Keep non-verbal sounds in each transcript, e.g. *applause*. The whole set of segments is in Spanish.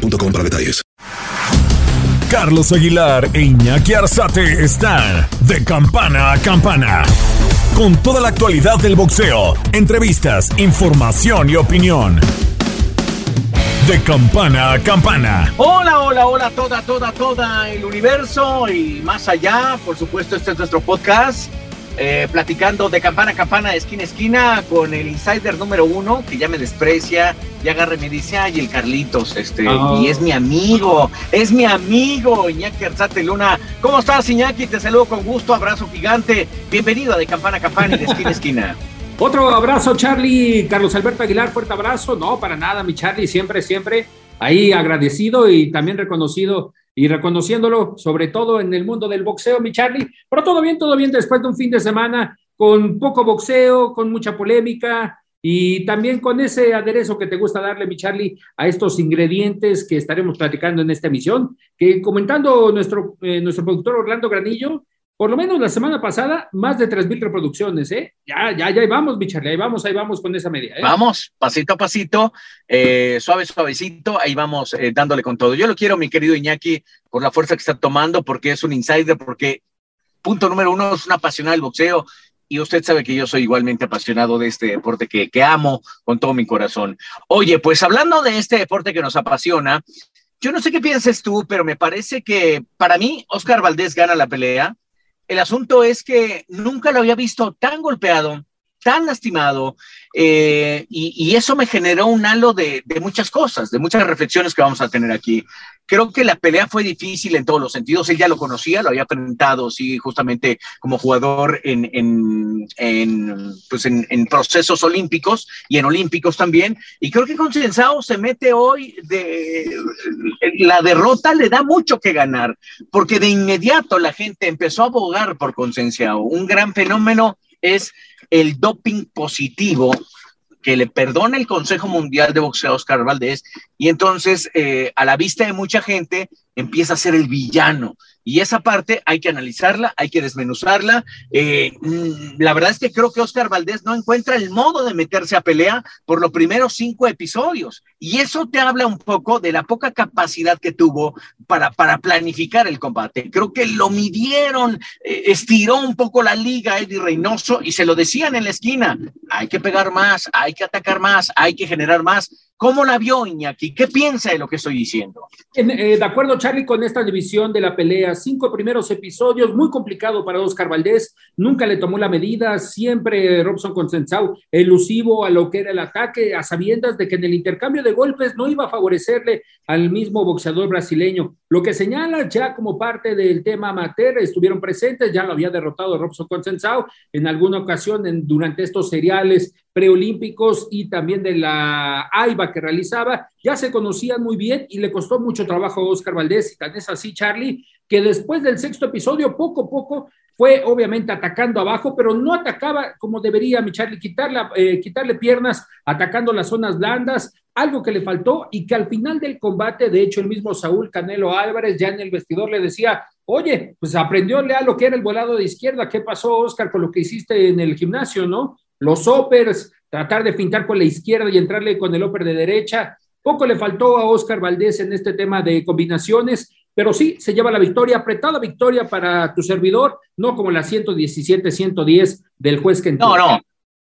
boostmobile.com para detalles. Carlos Aguilar e Iñaki Arzate están de campana a campana. Con toda la actualidad del boxeo, entrevistas, información y opinión. De campana a campana. Hola, hola, hola, toda, toda, toda el universo y más allá. Por supuesto, este es nuestro podcast eh, platicando de campana a campana, esquina a esquina, con el insider número uno, que ya me desprecia, y agarre y me dice, ay, el Carlitos, este, Oh. y es mi amigo, es mi amigo, Iñaki Arzate Luna. ¿Cómo estás, Iñaki? Te saludo con gusto, abrazo gigante. Bienvenido a de campana a campana y de esquina a esquina. *laughs* Otro abrazo, Charlie. Carlos Alberto Aguilar, fuerte abrazo. No, para nada, mi Charlie, siempre, siempre ahí agradecido y también reconocido y reconociéndolo, sobre todo en el mundo del boxeo, mi Charlie. Pero todo bien, todo bien después de un fin de semana con poco boxeo, con mucha polémica y también con ese aderezo que te gusta darle, mi Charlie, a estos ingredientes que estaremos platicando en esta emisión. Que comentando nuestro, eh, nuestro productor Orlando Granillo, por lo menos la semana pasada, más de 3.000 reproducciones, ¿eh? Ya, ya, ya ahí vamos, mi ahí vamos, ahí vamos con esa media. ¿eh? Vamos, pasito a pasito, eh, suave, suavecito, ahí vamos eh, dándole con todo. Yo lo quiero, mi querido Iñaki, por la fuerza que está tomando, porque es un insider, porque punto número uno es un apasionado del boxeo y usted sabe que yo soy igualmente apasionado de este deporte que, que amo con todo mi corazón. Oye, pues hablando de este deporte que nos apasiona, yo no sé qué pienses tú, pero me parece que para mí Oscar Valdés gana la pelea. El asunto es que nunca lo había visto tan golpeado, tan lastimado, eh, y, y, eso me generó un halo de, de, muchas cosas, de muchas reflexiones que vamos a tener aquí. Creo que la pelea fue difícil en todos los sentidos, él ya lo conocía, lo había enfrentado, sí, justamente como jugador en, en, en pues en, en, procesos olímpicos y en olímpicos también, y creo que Concensao se mete hoy de la derrota le da mucho que ganar, porque de inmediato la gente empezó a abogar por Concensao, un gran fenómeno es el doping positivo que le perdona el Consejo Mundial de Boxeo a Oscar Valdés y entonces eh, a la vista de mucha gente empieza a ser el villano y esa parte hay que analizarla, hay que desmenuzarla. Eh, la verdad es que creo que Oscar Valdés no encuentra el modo de meterse a pelea por los primeros cinco episodios y eso te habla un poco de la poca capacidad que tuvo para, para planificar el combate. Creo que lo midieron, eh, estiró un poco la liga Eddie Reynoso y se lo decían en la esquina, hay que pegar más, hay que atacar más, hay que generar más. ¿Cómo la vio Iñaki? ¿Qué piensa de lo que estoy diciendo? En, eh, de acuerdo, Charlie, con esta división de la pelea, cinco primeros episodios, muy complicado para Oscar Valdés, nunca le tomó la medida, siempre Robson Consensau elusivo a lo que era el ataque, a sabiendas de que en el intercambio de golpes no iba a favorecerle al mismo boxeador brasileño. Lo que señala ya como parte del tema amateur, estuvieron presentes, ya lo había derrotado Robson Consensau en alguna ocasión en, durante estos seriales preolímpicos y también de la AIBA que realizaba, ya se conocían muy bien y le costó mucho trabajo a Oscar Valdés, y tan es así, Charlie, que después del sexto episodio, poco a poco, fue obviamente atacando abajo, pero no atacaba como debería, mi Charlie, quitarle, eh, quitarle piernas, atacando las zonas blandas, algo que le faltó y que al final del combate, de hecho, el mismo Saúl Canelo Álvarez ya en el vestidor le decía, oye, pues aprendióle a lo que era el volado de izquierda, ¿qué pasó, Oscar, con lo que hiciste en el gimnasio, no? Los uppers, tratar de fintar con la izquierda y entrarle con el upper de derecha. Poco le faltó a Oscar Valdés en este tema de combinaciones, pero sí se lleva la victoria, apretada victoria para tu servidor, no como la 117-110 del juez que No, no,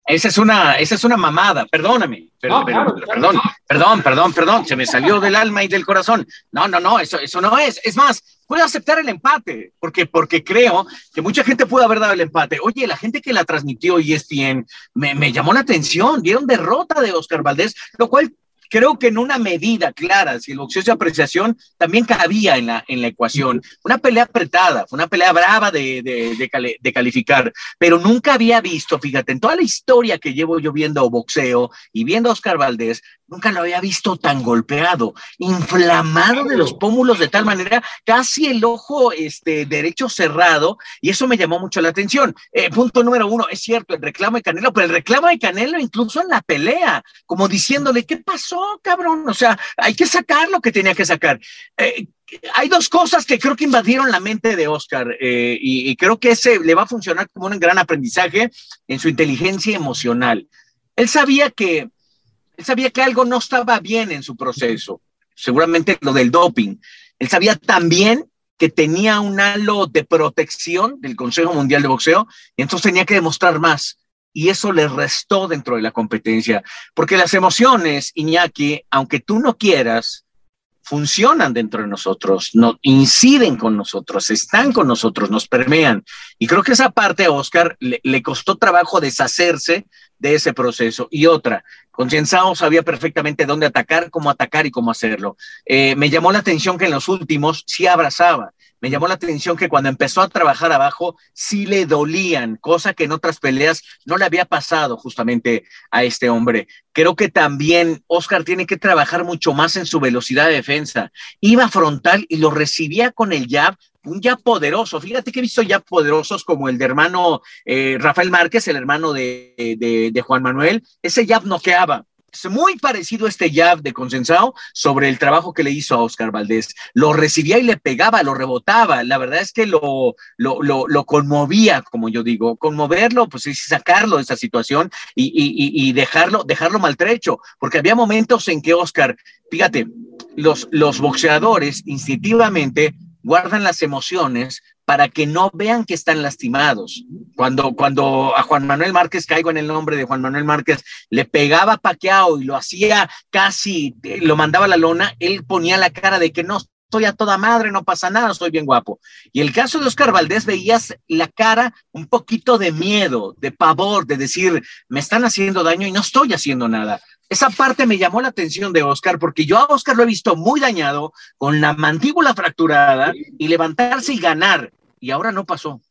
esa es una, esa es una mamada, perdóname. Pero, no, claro, pero, perdón, perdón, perdón, perdón, se me salió del alma y del corazón. No, no, no, eso, eso no es. Es más, puedo aceptar el empate, porque, porque creo que mucha gente pudo haber dado el empate. Oye, la gente que la transmitió ESPN me, me llamó la atención, dieron derrota de Oscar Valdés, lo cual creo que en una medida clara, si el boxeo es de apreciación, también cabía en la, en la ecuación. Una pelea apretada, fue una pelea brava de, de, de, calificar, pero nunca había visto, fíjate, en toda la historia que llevo yo viendo boxeo y viendo a Oscar Valdés, nunca lo había visto tan golpeado, inflamado de los pómulos de tal manera, casi el ojo este, derecho cerrado, y eso me llamó mucho la atención. Eh, punto número uno, es cierto, el reclamo de Canelo, pero el reclamo de Canelo incluso en la pelea, como diciéndole, ¿qué pasó, cabrón? O sea, hay que sacar lo que tenía que sacar. Eh, hay dos cosas que creo que invadieron la mente de Oscar eh, y, y, creo que ese le va a funcionar como un gran aprendizaje en su inteligencia emocional. Él sabía que él sabía que algo no estaba bien en su proceso, seguramente lo del doping. Él sabía también que tenía un halo de protección del Consejo Mundial de Boxeo y entonces tenía que demostrar más. Y eso le restó dentro de la competencia, porque las emociones, Iñaki, aunque tú no quieras, funcionan dentro de nosotros, no, inciden con nosotros, están con nosotros, nos permean. Y creo que esa parte a Oscar le, le costó trabajo deshacerse de ese proceso. Y otra, Concienzao sabía perfectamente dónde atacar, cómo atacar y cómo hacerlo. Eh, me llamó la atención que en los últimos sí abrazaba. Me llamó la atención que cuando empezó a trabajar abajo sí le dolían, cosa que en otras peleas no le había pasado justamente a este hombre. Creo que también Oscar tiene que trabajar mucho más en su velocidad de defensa. Iba frontal y lo recibía con el jab, un jab poderoso. Fíjate que he visto jab poderosos como el de hermano eh, Rafael Márquez, el hermano de, de, de Juan Manuel. Ese jab noqueaba es muy parecido este jab de Consensado sobre el trabajo que le hizo a Oscar Valdés. Lo recibía y le pegaba, lo rebotaba. La verdad es que lo, lo, lo, lo conmovía, como yo digo. Conmoverlo, pues es sacarlo de esa situación y, y, y, dejarlo, dejarlo maltrecho. Porque había momentos en que Oscar, fíjate, los, los boxeadores instintivamente guardan las emociones para que no vean que están lastimados. Cuando, cuando a Juan Manuel Márquez, caigo en el nombre de Juan Manuel Márquez, le pegaba paqueado y lo hacía casi, lo mandaba a la lona, él ponía la cara de que no, estoy a toda madre, no pasa nada, estoy bien guapo. Y el caso de Oscar Valdés veías la cara un poquito de miedo, de pavor, de decir, me están haciendo daño y no estoy haciendo nada. Esa parte me llamó la atención de Oscar porque yo a Oscar lo he visto muy dañado, con la mandíbula fracturada y levantarse y ganar y ahora no pasó.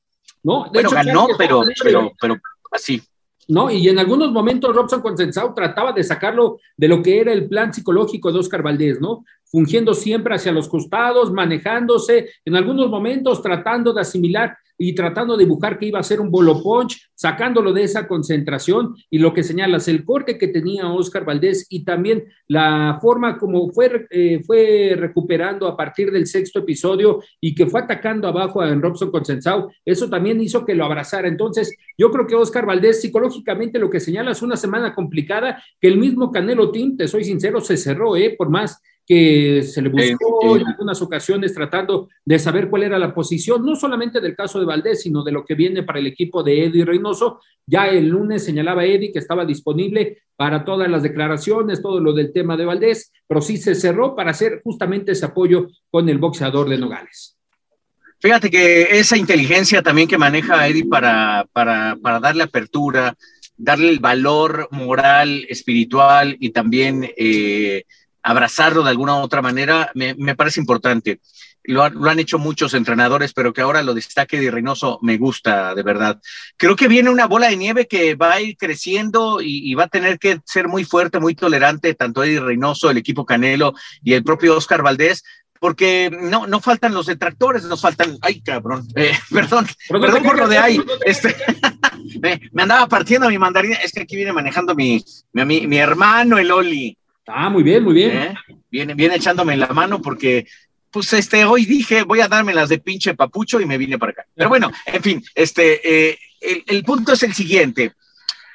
No, de bueno, hecho, ganó, pero, pero, pero así. ¿no? Y en algunos momentos Robson Consensao trataba de sacarlo de lo que era el plan psicológico de Oscar Valdés, ¿no? Fungiendo siempre hacia los costados, manejándose, en algunos momentos tratando de asimilar y tratando de dibujar que iba a ser un bolo punch, sacándolo de esa concentración y lo que señalas, el corte que tenía Oscar Valdés y también la forma como fue, eh, fue recuperando a partir del sexto episodio y que fue atacando abajo a Robson Consensao, eso también hizo que lo abrazara. Entonces, yo creo que Oscar Valdés psicológicamente lo que señala es una semana complicada que el mismo Canelo Team, te soy sincero, se cerró, ¿eh? por más que se le buscó en algunas ocasiones tratando de saber cuál era la posición, no solamente del caso de Valdés, sino de lo que viene para el equipo de Eddie Reynoso. Ya el lunes señalaba Eddie que estaba disponible para todas las declaraciones, todo lo del tema de Valdés, pero sí se cerró para hacer justamente ese apoyo con el boxeador de Nogales. Fíjate que esa inteligencia también que maneja Eddie para, para, para darle apertura, darle el valor moral, espiritual y también eh, abrazarlo de alguna u otra manera, me, me parece importante. Lo, lo, han hecho muchos entrenadores, pero que ahora lo destaque de Reynoso me gusta, de verdad. Creo que viene una bola de nieve que va a ir creciendo y, y va a tener que ser muy fuerte, muy tolerante, tanto Eddie Reynoso, el equipo Canelo y el propio Oscar Valdés, porque no, no faltan los detractores, nos faltan, ay cabrón, eh, *laughs* perdón, perdón, perdón por lo de ahí, este, *laughs* me, me, andaba partiendo mi mandarina, es que aquí viene manejando mi, mi, mi hermano, el Oli. Ah, muy bien, muy bien. ¿Eh? Viene, viene echándome la mano porque, pues, este, hoy dije, voy a darme las de pinche papucho y me vine para acá. Pero bueno, *laughs* en fin, este, eh, el, el, punto es el siguiente.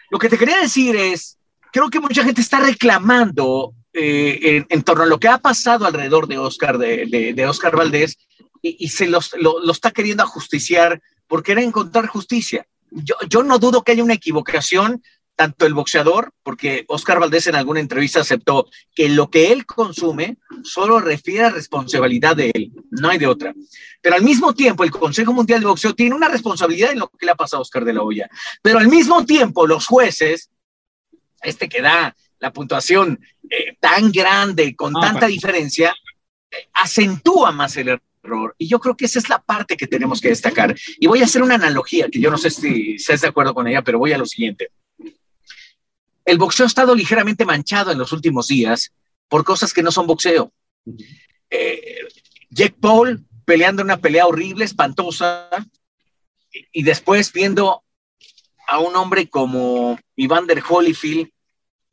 Lo que te quería decir es, creo que mucha gente está reclamando eh, en, en, torno a lo que ha pasado alrededor de Oscar, de, de, de Oscar Valdés, y, y se los, lo, lo, está queriendo ajusticiar por querer encontrar justicia. Yo, yo no dudo que haya una equivocación tanto el boxeador, porque Oscar Valdés en alguna entrevista aceptó que lo que él consume solo refiere a responsabilidad de él, no hay de otra. Pero al mismo tiempo, el Consejo Mundial de Boxeo tiene una responsabilidad en lo que le ha pasado a Oscar de la Hoya. Pero al mismo tiempo, los jueces, este que da la puntuación eh, tan grande, con tanta diferencia, eh, acentúa más el error. Y yo creo que esa es la parte que tenemos que destacar. Y voy a hacer una analogía, que yo no sé si estás de acuerdo con ella, pero voy a lo siguiente. El boxeo ha estado ligeramente manchado en los últimos días por cosas que no son boxeo. Eh, Jack Paul peleando una pelea horrible, espantosa, y después viendo a un hombre como Evander Holyfield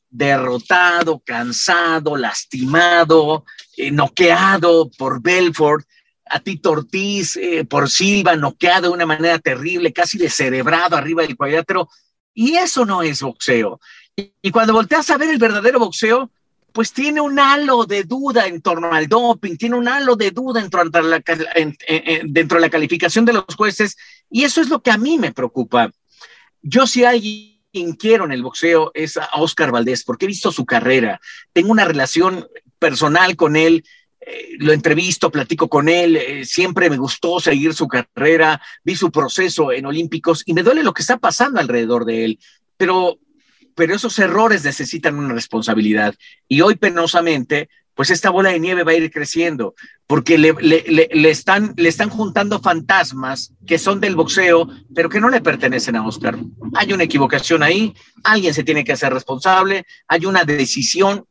derrotado, cansado, lastimado, eh, noqueado por Belfort, a Tito Ortiz eh, por Silva, noqueado de una manera terrible, casi descerebrado arriba del cuadrilátero, y eso no es boxeo. Y, cuando volteas a ver el verdadero boxeo, pues tiene un halo de duda en torno al doping, tiene un halo de duda dentro de la, dentro de la calificación de los jueces, y eso es lo que a mí me preocupa. Yo si alguien quiero en el boxeo es a Oscar Valdés, porque he visto su carrera, tengo una relación personal con él, eh, lo entrevisto, platico con él, eh, siempre me gustó seguir su carrera, vi su proceso en Olímpicos y me duele lo que está pasando alrededor de él, pero pero esos errores necesitan una responsabilidad. Y hoy penosamente, pues esta bola de nieve va a ir creciendo, porque le, le, están, le están juntando fantasmas que son del boxeo, pero que no le pertenecen a Oscar. Hay una equivocación ahí, alguien se tiene que hacer responsable, hay una decisión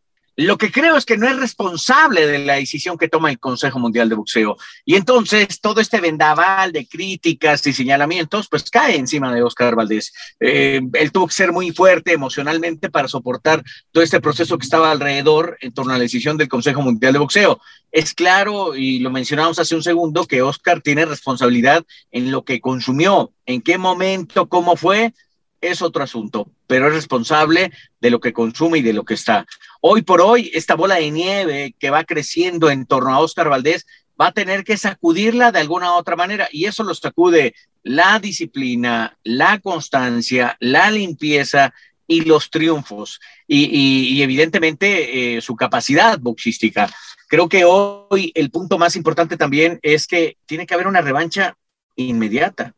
lo que creo es que no es responsable de la decisión que toma el Consejo Mundial de Boxeo. Y entonces todo este vendaval de críticas y señalamientos, pues cae encima de Oscar Valdés. Eh, él tuvo que ser muy fuerte emocionalmente para soportar todo este proceso que estaba alrededor en torno a la decisión del Consejo Mundial de Boxeo. Es claro, y lo mencionamos hace un segundo, que Oscar tiene responsabilidad en lo que consumió, en qué momento, cómo fue, es otro asunto, pero es responsable de lo que consume y de lo que está. Hoy por hoy, esta bola de nieve que va creciendo en torno a Oscar Valdés va a tener que sacudirla de alguna otra manera y eso lo sacude la disciplina, la constancia, la limpieza y los triunfos y, evidentemente eh, su capacidad boxística. Creo que hoy el punto más importante también es que tiene que haber una revancha inmediata.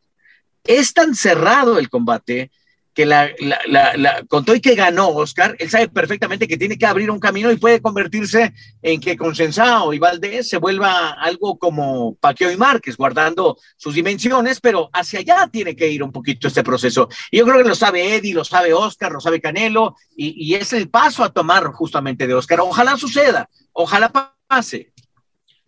Es tan cerrado el combate que la, la, y que ganó Oscar, él sabe perfectamente que tiene que abrir un camino y puede convertirse en que Consensado y Valdés se vuelva algo como Paqueo y Márquez, guardando sus dimensiones, pero hacia allá tiene que ir un poquito este proceso. Y yo creo que lo sabe Eddie, lo sabe Oscar, lo sabe Canelo, y, y es el paso a tomar justamente de Oscar. Ojalá suceda, ojalá pase.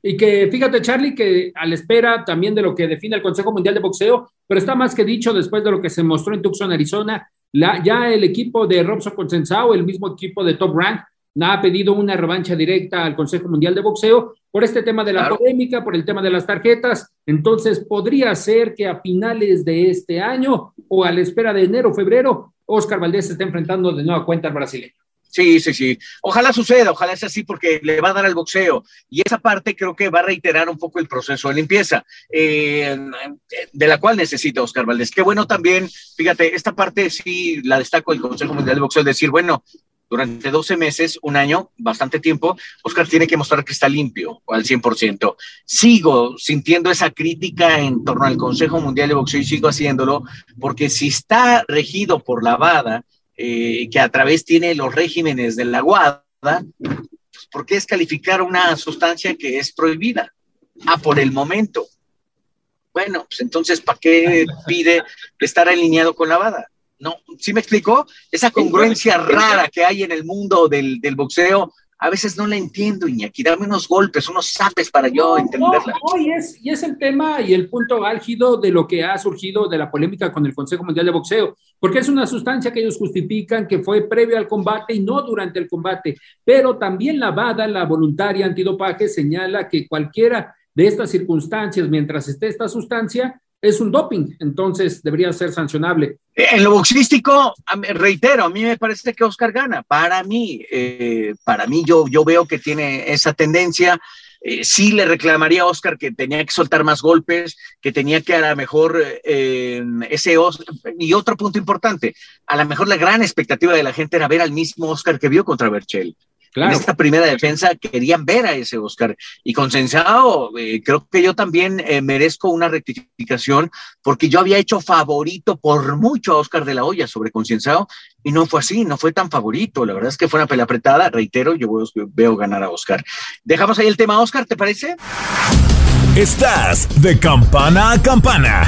Y que fíjate, Charlie, que a la espera también de lo que define el Consejo Mundial de Boxeo, pero está más que dicho después de lo que se mostró en Tucson, Arizona, la, ya el equipo de Robson Consensao, el mismo equipo de Top Rank, ha pedido una revancha directa al Consejo Mundial de Boxeo por este tema de la polémica, por el tema de las tarjetas. Entonces, podría ser que a finales de este año o a la espera de enero, febrero, Oscar Valdés se esté enfrentando de nueva cuenta al brasileño. Sí, sí, sí. Ojalá suceda, ojalá sea así porque le va a dar al boxeo. Y esa parte creo que va a reiterar un poco el proceso de limpieza, eh, de la cual necesita Oscar Valdés. Qué bueno también, fíjate, esta parte sí la destaco el Consejo Mundial de Boxeo, decir, bueno, durante 12 meses, un año, bastante tiempo, Oscar tiene que mostrar que está limpio al 100%. Sigo sintiendo esa crítica en torno al Consejo Mundial de Boxeo y sigo haciéndolo porque si está regido por la VADA, eh, que a través tiene los regímenes de la guada, pues, ¿por qué es calificar una sustancia que es prohibida? Ah, por el momento. Bueno, pues entonces, ¿para qué pide estar alineado con la WADA? No, ¿sí me explicó? Esa congruencia rara que hay en el mundo del, del boxeo a veces no la entiendo, Iñaki, dame unos golpes, unos zapes para yo entenderla. No, y, es, y es el tema y el punto álgido de lo que ha surgido de la polémica con el Consejo Mundial de Boxeo, porque es una sustancia que ellos justifican que fue previo al combate y no durante el combate, pero también la VADA, la voluntaria antidopaje, señala que cualquiera de estas circunstancias, mientras esté esta sustancia, es un doping, entonces debería ser sancionable. En lo boxístico, reitero, a mí me parece que Oscar gana. Para mí, eh, para mí yo, yo veo que tiene esa tendencia. Eh, sí le reclamaría a Oscar que tenía que soltar más golpes, que tenía que a lo mejor eh, ese y otro punto importante, a lo mejor la gran expectativa de la gente era ver al mismo Oscar que vio contra Berchel. En esta primera defensa querían ver a ese Oscar. Y con Sensao, eh, creo que yo también eh, merezco una rectificación porque yo había hecho favorito por mucho a Oscar de la Hoya sobre Concienciado y no fue así, no fue tan favorito. La verdad es que fue una pelea apretada. Reitero, yo veo ganar a Oscar. Dejamos ahí el tema, Oscar, ¿te parece? Estás de campana a campana.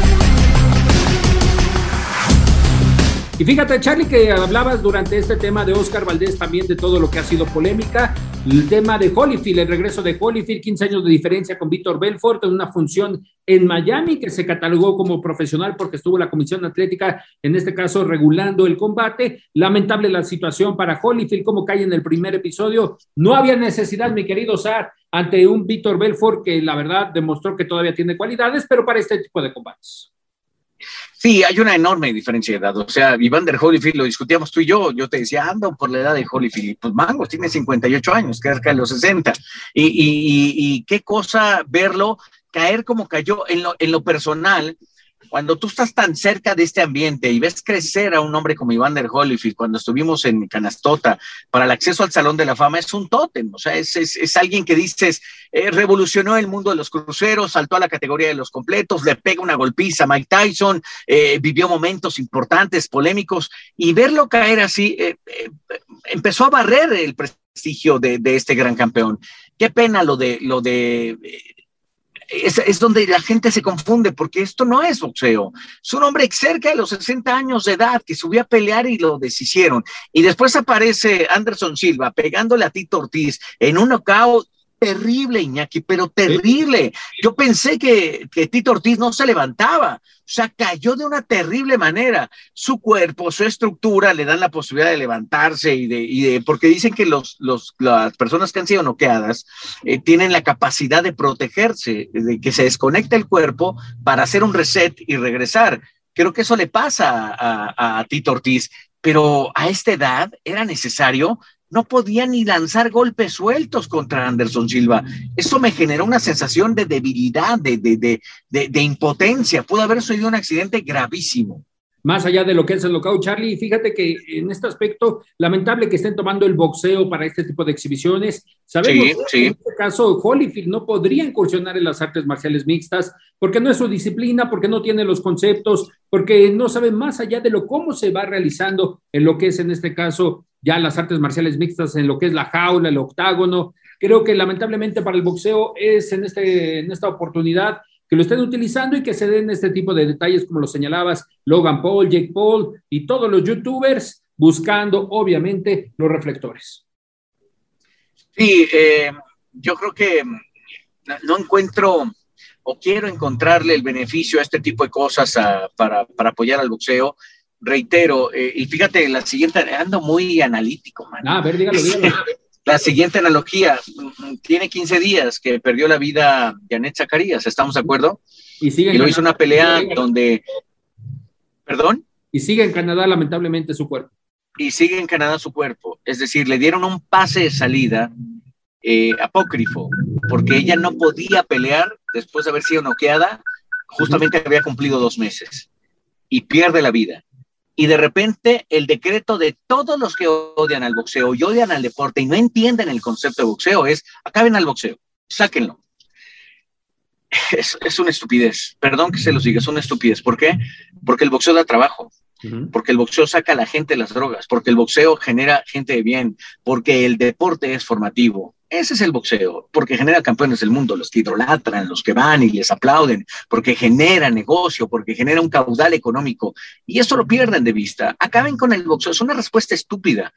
Y fíjate, Charlie, que hablabas durante este tema de Oscar Valdés también de todo lo que ha sido polémica. El tema de Holyfield, el regreso de Holyfield, 15 años de diferencia con Víctor Belfort en una función en Miami que se catalogó como profesional porque estuvo la Comisión Atlética, en este caso, regulando el combate. Lamentable la situación para Holyfield, como cae en el primer episodio. No había necesidad, mi querido Sar, ante un Víctor Belfort que la verdad demostró que todavía tiene cualidades, pero para este tipo de combates. Sí, hay una enorme diferencia de edad. O sea, Evander Holyfield, lo discutíamos tú y yo, yo te decía, ando por la edad de Holyfield. Pues Mangos tiene 58 años, cerca de los 60. Y, y, y, qué cosa verlo caer como cayó en lo, en lo personal cuando tú estás tan cerca de este ambiente y ves crecer a un hombre como Iván der Holyfield, cuando estuvimos en Canastota para el acceso al Salón de la Fama, es un tótem, o sea, es, es, alguien que dices, eh, revolucionó el mundo de los cruceros, saltó a la categoría de los completos, le pega una golpiza a Mike Tyson, eh, vivió momentos importantes, polémicos, y verlo caer así, eh, empezó a barrer el prestigio de, de, este gran campeón. Qué pena lo de, lo de es, donde la gente se confunde, porque esto no es boxeo. Es un hombre cerca de los 60 años de edad que subió a pelear y lo deshicieron. Y después aparece Anderson Silva pegándole a Tito Ortiz en un knockout terrible, Iñaki, pero terrible. Yo pensé que, que, Tito Ortiz no se levantaba, o sea, cayó de una terrible manera. Su cuerpo, su estructura le dan la posibilidad de levantarse y de, y de porque dicen que los, los, las personas que han sido noqueadas eh, tienen la capacidad de protegerse, de que se desconecte el cuerpo para hacer un reset y regresar. Creo que eso le pasa a, a Tito Ortiz, pero a esta edad era necesario no podía ni lanzar golpes sueltos contra Anderson Silva. Eso me generó una sensación de debilidad, de, de, de, impotencia. Pudo haber sido un accidente gravísimo. Más allá de lo que es el lockout, Charlie, fíjate que en este aspecto, lamentable que estén tomando el boxeo para este tipo de exhibiciones. Sabemos que en este caso Holyfield no podría incursionar en las artes marciales mixtas porque no es su disciplina, porque no tiene los conceptos, porque no sabe más allá de lo cómo se va realizando en lo que es en este caso ya las artes marciales mixtas en lo que es la jaula, el octágono. Creo que lamentablemente para el boxeo es en, este, en esta oportunidad que lo estén utilizando y que se den este tipo de detalles como lo señalabas, Logan Paul, Jake Paul y todos los youtubers buscando obviamente los reflectores. Sí, eh, yo creo que no encuentro o quiero encontrarle el beneficio a este tipo de cosas para, apoyar al boxeo. Reitero, eh, y fíjate, la siguiente, ando muy analítico, man. Ah, a ver, dígalo, dígalo. *laughs* La siguiente analogía, tiene 15 días que perdió la vida Janet Zacarías, ¿estamos de acuerdo? Y, sigue y lo hizo una pelea donde, perdón. Y sigue en Canadá, lamentablemente, su cuerpo. Y sigue en Canadá su cuerpo. Es decir, le dieron un pase de salida eh, apócrifo, porque ella no podía pelear después de haber sido noqueada, justamente había cumplido dos meses y pierde la vida. Y de repente el decreto de todos los que odian al boxeo y odian al deporte y no entienden el concepto de boxeo es, acaben al boxeo, sáquenlo. Es, es una estupidez, perdón que se los diga, es una estupidez. ¿Por qué? Porque el boxeo da trabajo porque el boxeo saca a la gente de las drogas, porque el boxeo genera gente de bien, porque el deporte es formativo. Ese es el boxeo, porque genera campeones del mundo, los que idolatran, los que van y les aplauden, porque genera negocio, porque genera un caudal económico. Y eso lo pierden de vista. Acaben con el boxeo, es una respuesta estúpida.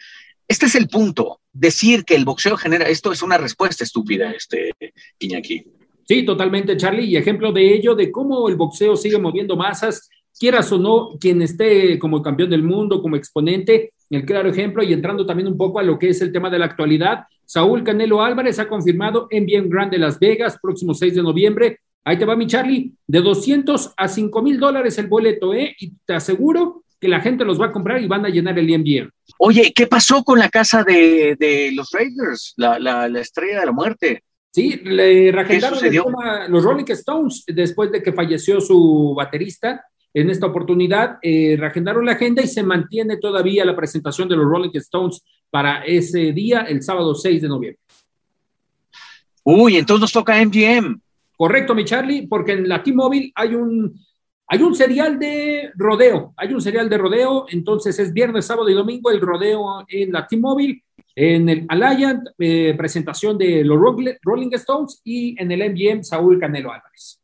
Este es el punto. Decir que el boxeo genera esto es una respuesta estúpida, este Iñaki. Sí, totalmente, Charlie. Y ejemplo de ello, de cómo el boxeo sigue moviendo masas quieras o no, quien esté como campeón del mundo, como exponente, el claro ejemplo, y entrando también un poco a lo que es el tema de la actualidad, Saúl Canelo Álvarez ha confirmado en Bien Grande Las Vegas, próximo 6 de noviembre. Ahí te va mi Charlie, de 200 a 5 mil dólares el boleto, ¿eh? Y te aseguro que la gente los va a comprar y van a llenar el bien Oye, ¿qué pasó con la casa de, los Raiders, la, la, estrella de la muerte? Sí, le reagendaron los Rolling Stones después de que falleció su baterista en esta oportunidad eh, reagendaron la agenda y se mantiene todavía la presentación de los Rolling Stones para ese día, el sábado 6 de noviembre. Uy, entonces nos toca MGM. Correcto, mi Charlie, porque en la T-Mobile hay un, hay un serial de rodeo, hay un serial de rodeo, entonces es viernes, sábado y domingo el rodeo en la T-Mobile, en el Alliant, eh, presentación de los Rolling Stones y en el MGM Saúl Canelo Álvarez.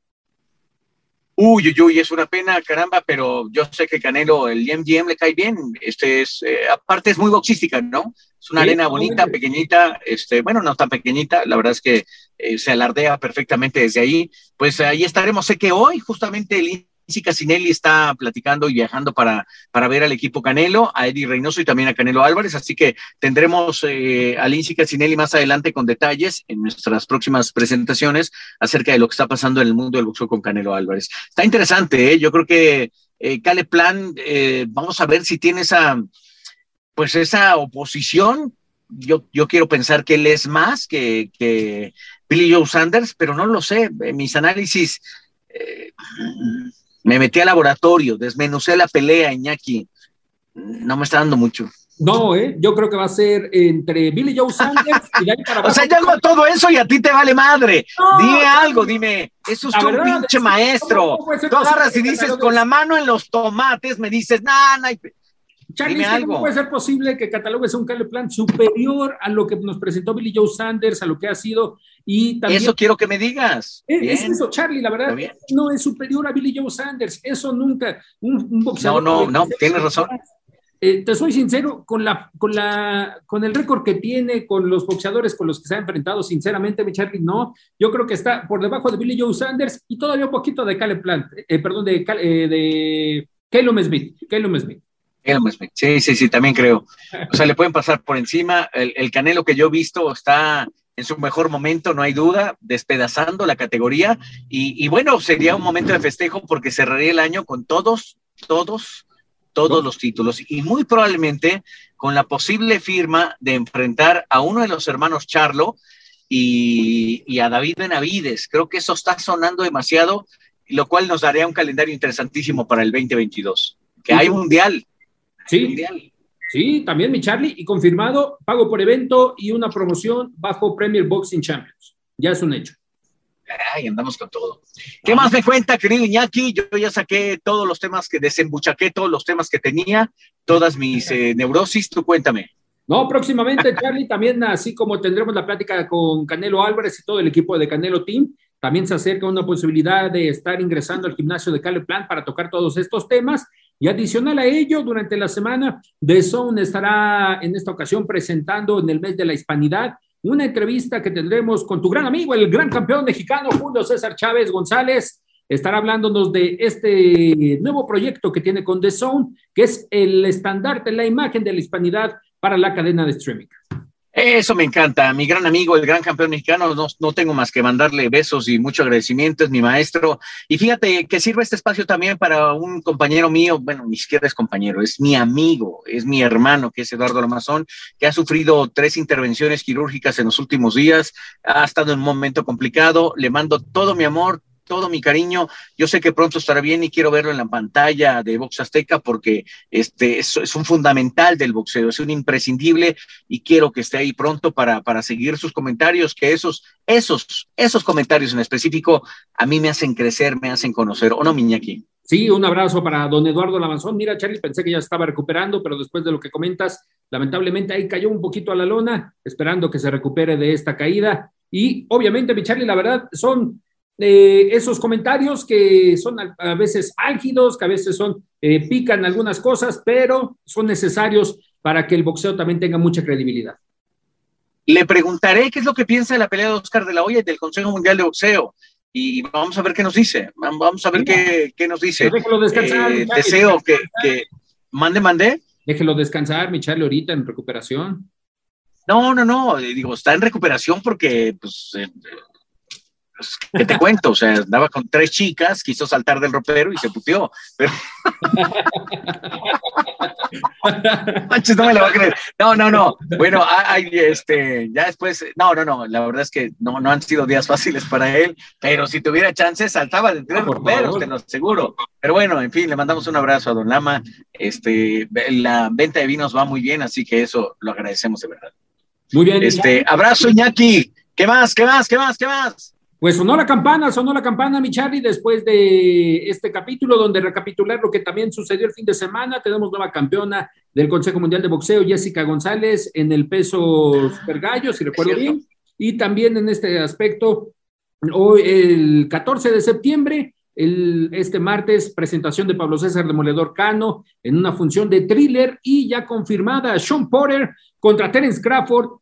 Uy, uy, uy, es una pena, caramba, pero yo sé que Canelo, el MGM le cae bien. Este es, eh, aparte es muy boxística, ¿no? Es una arena bonita, pequeñita, este, bueno, no tan pequeñita, la verdad es que eh, se alardea perfectamente desde ahí. Pues ahí estaremos. Sé que hoy justamente el Lindsay Casinelli está platicando y viajando para, para ver al equipo Canelo, a Eddie Reynoso y también a Canelo Álvarez, así que tendremos eh, a Lindsay Casinelli más adelante con detalles en nuestras próximas presentaciones acerca de lo que está pasando en el mundo del boxeo con Canelo Álvarez. Está interesante, ¿eh? yo creo que eh, Cale Plan, eh, vamos a ver si tiene esa, pues esa oposición. Yo, yo quiero pensar que él es más que, que Billy Joe Sanders, pero no lo sé. Mis análisis eh, me metí al laboratorio, desmenucé la pelea, Iñaki. No me está dando mucho. No, ¿eh? yo creo que va a ser entre Billy Joe Sanders y Dani *laughs* O sea, yo hago todo eso y a ti te vale madre. dime algo, dime. Eso es un pinche maestro. Tú agarras y dices con la mano en los tomates, me dices, nah, nah. Charlie, ¿cómo puede ser posible que catalogues un Cale Plan superior a lo que nos presentó Billy Joe Sanders, a lo que ha sido? Y también, eso quiero que me digas. Es, eso, Charlie, la verdad, no es superior a Billy Joe Sanders. Eso nunca. Un, boxeador. No, no, no, tienes razón. Eh, te soy sincero, con, la, con, la, con el récord que tiene, con los boxeadores con los que se ha enfrentado, sinceramente, mi Charlie, no. Yo creo que está por debajo de Billy Joe Sanders y todavía un poquito de Cale Plant, eh, perdón, de, eh, de Caleb Smith. Caleb Smith. Sí, sí, sí, también creo. O sea, le pueden pasar por encima. El, Canelo que yo he visto está en su mejor momento, no hay duda, despedazando la categoría. Y, bueno, sería un momento de festejo porque cerraría el año con todos, todos, todos los títulos. Y muy probablemente con la posible firma de enfrentar a uno de los hermanos Charlo y, y a David Benavides. Creo que eso está sonando demasiado, lo cual nos daría un calendario interesantísimo para el 2022. Que hay mundial, Sí, sí, también mi Charlie, y confirmado, pago por evento y una promoción bajo Premier Boxing Champions. Ya es un hecho. Ay, andamos con todo. ¿Qué más me cuenta, querido Iñaki? Yo ya saqué todos los temas que desembuchaqué, todos los temas que tenía, todas mis eh, neurosis. Tú cuéntame. No, próximamente, *laughs* Charlie, también así como tendremos la plática con Canelo Álvarez y todo el equipo de Canelo Team, también se acerca una posibilidad de estar ingresando al gimnasio de Cale Plan para tocar todos estos temas Y adicional a ello, durante la semana, The Zone estará en esta ocasión presentando en el mes de la hispanidad una entrevista que tendremos con tu gran amigo, el gran campeón mexicano Julio César Chávez González. Estará hablándonos de este nuevo proyecto que tiene con The Zone, que es el estandarte, la imagen de la hispanidad para la cadena de streaming. Eso me encanta, mi gran amigo, el gran campeón mexicano, no, no, tengo más que mandarle besos y mucho agradecimiento, es mi maestro. Y fíjate que sirve este espacio también para un compañero mío, bueno, ni siquiera es compañero, es mi amigo, es mi hermano, que es Eduardo Lamazón, que ha sufrido tres intervenciones quirúrgicas en los últimos días, ha estado en un momento complicado, le mando todo mi amor, todo mi cariño. Yo sé que pronto estará bien y quiero verlo en la pantalla de Box Azteca porque este es, es un fundamental del boxeo, es un imprescindible y quiero que esté ahí pronto para, para seguir sus comentarios, que esos, esos, esos comentarios en específico a mí me hacen crecer, me hacen conocer, ¿o no, Miñaki? Sí, un abrazo para don Eduardo Lavanzón. Mira, Charlie, pensé que ya estaba recuperando, pero después de lo que comentas, lamentablemente ahí cayó un poquito a la lona, esperando que se recupere de esta caída. Y obviamente, mi Charlie, la verdad, son eh, esos comentarios que son a, a, veces álgidos, que a veces son, eh, pican algunas cosas, pero son necesarios para que el boxeo también tenga mucha credibilidad. Le preguntaré qué es lo que piensa de la pelea de Oscar de la Hoya y del Consejo Mundial de Boxeo. Y vamos a ver qué nos dice. Vamos a ver qué, qué, nos dice. Déjelo descansar. Eh, deseo que, que, mande, mande. Déjelo descansar, mi Charlie, ahorita en recuperación. No, no, no. Digo, está en recuperación porque, pues, pues, ¿qué te cuento? O sea, andaba con tres chicas, quiso saltar del ropero y se puteó. Pero... *laughs* Manches, no me lo va a creer. No, no, no. Bueno, hay, este, ya después, no, no, no. La verdad es que no, no han sido días fáciles para él, pero si tuviera chance, saltaba de tres roperos, te lo aseguro. Pero bueno, en fin, le mandamos un abrazo a Don Lama. Este, la venta de vinos va muy bien, así que eso lo agradecemos de verdad. Muy bien. Este, abrazo, Iñaki. ¿Qué más? ¿Qué más? ¿Qué más? ¿Qué más? Pues sonó la campana, sonó la campana, mi Charlie, después de este capítulo donde recapitular lo que también sucedió el fin de semana. Tenemos nueva campeona del Consejo Mundial de Boxeo, Jessica González, en el peso super gallo, si recuerdo bien. Y también en este aspecto, hoy, el 14 de septiembre, el, este martes, presentación de Pablo César Demoledor Cano en una función de thriller y ya confirmada Sean Porter contra Terence Crawford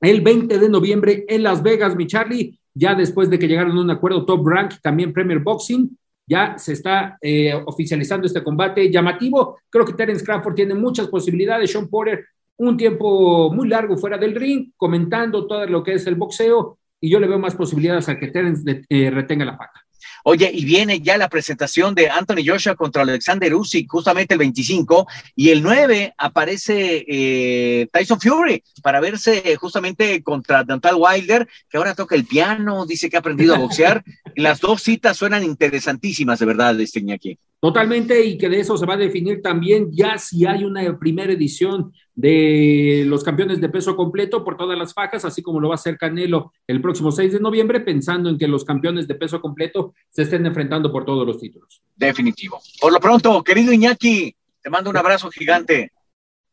el 20 de noviembre en Las Vegas, mi Charlie ya después de que llegaron a un acuerdo Top Rank, también Premier Boxing, ya se está eh, oficializando este combate llamativo. Creo que Terence Crawford tiene muchas posibilidades. Sean Porter, un tiempo muy largo fuera del ring, comentando todo lo que es el boxeo, y yo le veo más posibilidades a que Terence eh, retenga la paca. Oye, y viene ya la presentación de Anthony Joshua contra Alexander Usyk justamente el 25 y el 9 aparece eh, Tyson Fury para verse justamente contra Dantal Wilder, que ahora toca el piano, dice que ha aprendido a boxear. *laughs* Las dos citas suenan interesantísimas, de verdad, este Iñaki. Totalmente, y que de eso se va a definir también ya si hay una primera edición de los campeones de peso completo por todas las fajas, así como lo va a hacer Canelo el próximo 6 de noviembre, pensando en que los campeones de peso completo se estén enfrentando por todos los títulos. Definitivo. Por lo pronto, querido Iñaki, te mando un abrazo gigante.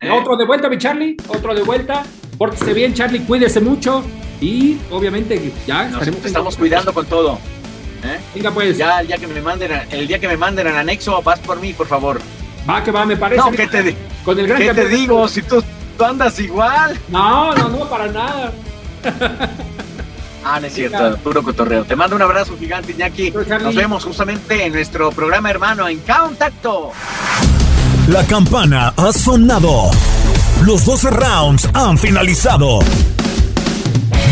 ¿Eh? Otro de vuelta, mi Charlie, otro de vuelta. Pórtese bien, Charlie, cuídese mucho y obviamente ya Nos estamos cuidando con todo. ¿Eh? Venga, pues. Ya el día que me manden, el día que me manden al anexo, vas por mí, por favor. Va, que va, me parece. No, ¿qué te, con el gran ¿qué te digo? Si tú, tú, andas igual. No, no, no, para nada. *laughs* Ah, no es cierto, Venga. puro cotorreo. Te mando un abrazo gigante, Iñaki. Nos vemos justamente en nuestro programa hermano en Contacto. La campana ha sonado. Los 12 rounds han finalizado.